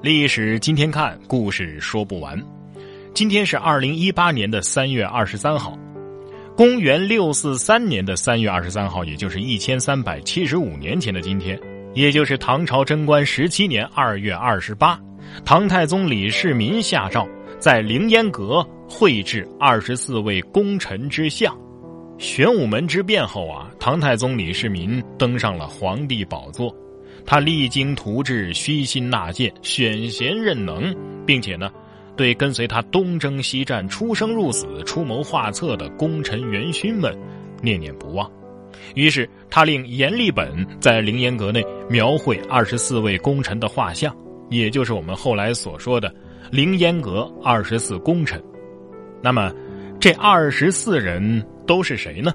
历史今天看，故事说不完。今天是二零一八年的三月二十三号，公元六四三年的三月二十三号，也就是一千三百七十五年前的今天，也就是唐朝贞观十七年二月二十八，唐太宗李世民下诏，在凌烟阁绘制二十四位功臣之像。玄武门之变后啊，唐太宗李世民登上了皇帝宝座。他励精图治，虚心纳谏，选贤任能，并且呢，对跟随他东征西战、出生入死、出谋划策的功臣元勋们念念不忘。于是，他令阎立本在凌烟阁内描绘二十四位功臣的画像，也就是我们后来所说的凌烟阁二十四功臣。那么，这二十四人都是谁呢？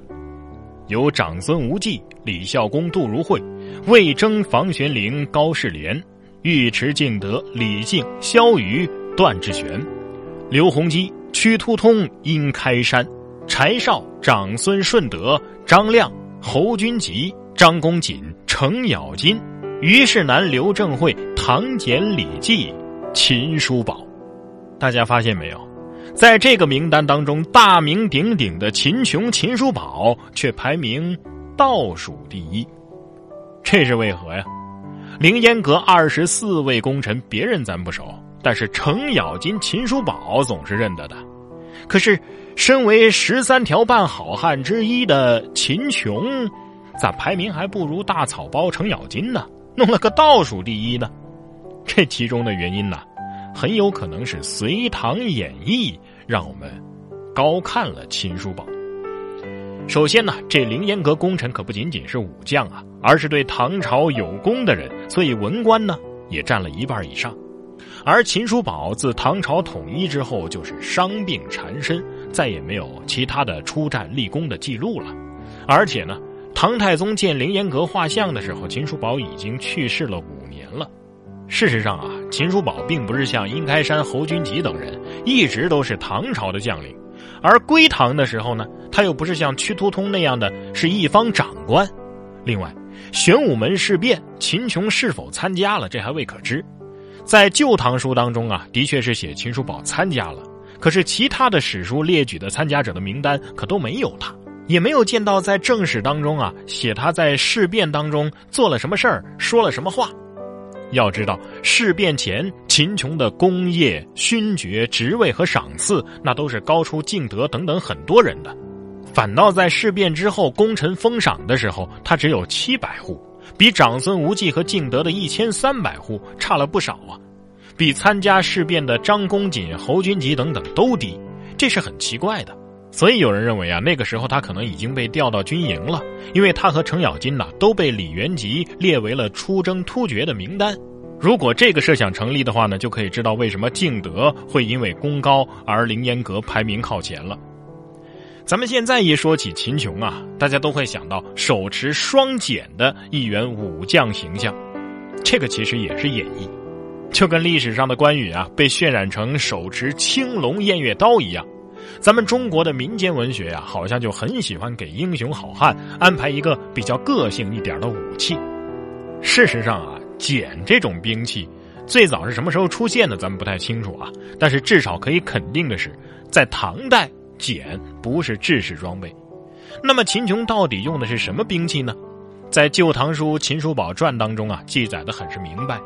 有长孙无忌、李孝公杜如晦。魏征、房玄龄、高士廉、尉迟敬德、李靖、萧瑜、段志玄、刘弘基、屈突通、殷开山、柴绍、长孙顺德、张亮、侯君集、张公瑾、程咬金、虞世南、刘正会、唐俭、李绩、秦叔宝。大家发现没有？在这个名单当中，大名鼎鼎的秦琼、秦叔宝却排名倒数第一。这是为何呀？凌烟阁二十四位功臣，别人咱不熟，但是程咬金、秦叔宝总是认得的。可是，身为十三条半好汉之一的秦琼，咋排名还不如大草包程咬金呢？弄了个倒数第一呢？这其中的原因呢，很有可能是《隋唐演义》让我们高看了秦叔宝。首先呢，这凌烟阁功臣可不仅仅是武将啊，而是对唐朝有功的人，所以文官呢也占了一半以上。而秦叔宝自唐朝统一之后就是伤病缠身，再也没有其他的出战立功的记录了。而且呢，唐太宗建凌烟阁画像的时候，秦叔宝已经去世了五年了。事实上啊，秦叔宝并不是像殷开山、侯君集等人，一直都是唐朝的将领。而归唐的时候呢，他又不是像屈突通那样的是一方长官。另外，玄武门事变，秦琼是否参加了，这还未可知。在《旧唐书》当中啊，的确是写秦叔宝参加了，可是其他的史书列举的参加者的名单可都没有他，也没有见到在正史当中啊写他在事变当中做了什么事儿，说了什么话。要知道，事变前秦琼的功业、勋爵、职位和赏赐，那都是高出敬德等等很多人的。反倒在事变之后，功臣封赏的时候，他只有七百户，比长孙无忌和敬德的一千三百户差了不少啊，比参加事变的张公瑾、侯君集等等都低，这是很奇怪的。所以有人认为啊，那个时候他可能已经被调到军营了，因为他和程咬金呐都被李元吉列为了出征突厥的名单。如果这个设想成立的话呢，就可以知道为什么敬德会因为功高而凌烟阁排名靠前了。咱们现在一说起秦琼啊，大家都会想到手持双锏的一员武将形象，这个其实也是演绎，就跟历史上的关羽啊被渲染成手持青龙偃月刀一样。咱们中国的民间文学呀，好像就很喜欢给英雄好汉安排一个比较个性一点的武器。事实上啊，锏这种兵器最早是什么时候出现的，咱们不太清楚啊。但是至少可以肯定的是，在唐代，锏不是制式装备。那么秦琼到底用的是什么兵器呢？在《旧唐书·秦叔宝传》当中啊，记载的很是明白。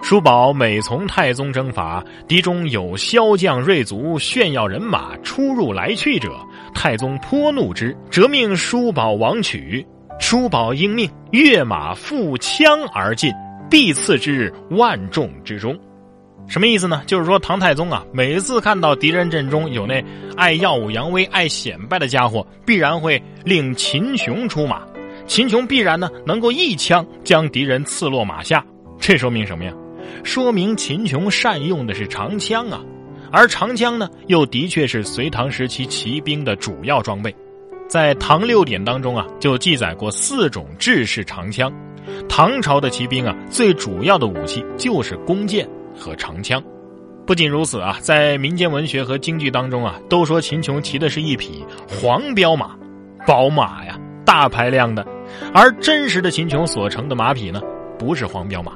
叔宝每从太宗征伐，敌中有骁将锐卒炫耀人马出入来去者，太宗颇怒之，折命叔宝王取。叔宝应命，跃马负枪而进，必刺之万众之中。什么意思呢？就是说唐太宗啊，每次看到敌人阵中有那爱耀武扬威、爱显摆的家伙，必然会令秦琼出马，秦琼必然呢能够一枪将敌人刺落马下。这说明什么呀？说明秦琼善用的是长枪啊，而长枪呢，又的确是隋唐时期骑兵的主要装备。在《唐六典》当中啊，就记载过四种制式长枪。唐朝的骑兵啊，最主要的武器就是弓箭和长枪。不仅如此啊，在民间文学和京剧当中啊，都说秦琼骑的是一匹黄骠马，宝马呀，大排量的。而真实的秦琼所乘的马匹呢，不是黄骠马。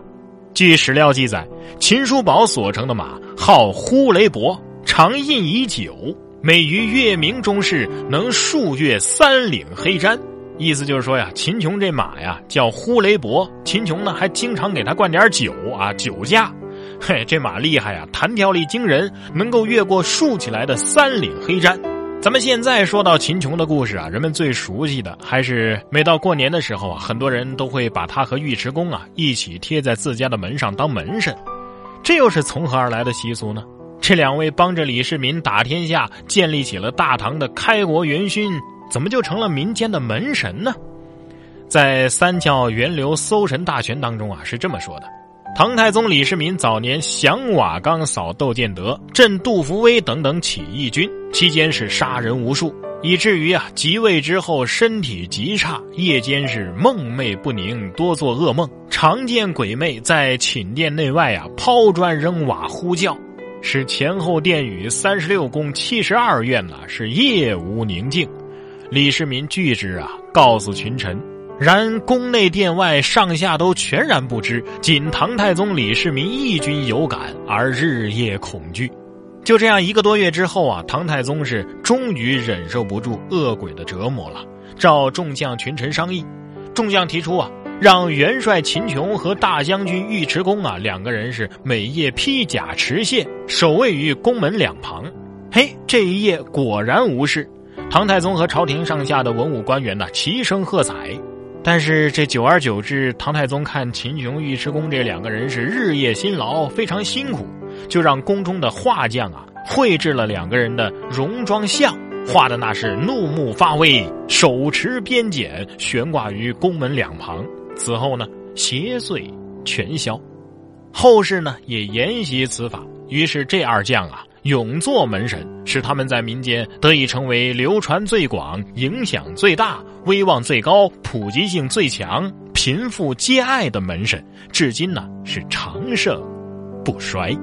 据史料记载，秦叔宝所乘的马号呼雷伯，长印已久，每于月明中时能数月三岭黑毡。意思就是说呀，秦琼这马呀叫呼雷伯，秦琼呢还经常给他灌点酒啊，酒驾。嘿，这马厉害呀，弹跳力惊人，能够越过竖起来的三岭黑毡。咱们现在说到秦琼的故事啊，人们最熟悉的还是每到过年的时候啊，很多人都会把他和尉迟恭啊一起贴在自家的门上当门神。这又是从何而来的习俗呢？这两位帮着李世民打天下、建立起了大唐的开国元勋，怎么就成了民间的门神呢？在《三教源流搜神大全》当中啊，是这么说的。唐太宗李世民早年降瓦岗、扫窦建德、镇杜伏威等等起义军，期间是杀人无数，以至于啊即位之后身体极差，夜间是梦寐不宁，多做噩梦，常见鬼魅在寝殿内外啊抛砖扔瓦呼叫，使前后殿宇三十六宫七十二院呐是夜无宁静。李世民据之啊，告诉群臣。然宫内殿外上下都全然不知，仅唐太宗李世民一军有感，而日夜恐惧。就这样一个多月之后啊，唐太宗是终于忍受不住恶鬼的折磨了，召众将群臣商议。众将提出啊，让元帅秦琼和大将军尉迟恭啊两个人是每夜披甲持械，守卫于宫门两旁。嘿，这一夜果然无事。唐太宗和朝廷上下的文武官员呢齐声喝彩。但是这久而久之，唐太宗看秦琼、尉迟恭这两个人是日夜辛劳，非常辛苦，就让宫中的画匠啊绘制了两个人的戎装像，画的那是怒目发威，手持鞭锏，悬挂于宫门两旁。此后呢，邪祟全消。后世呢也沿袭此法，于是这二将啊。永做门神，使他们在民间得以成为流传最广、影响最大、威望最高、普及性最强、贫富皆爱的门神，至今呢是长盛不衰。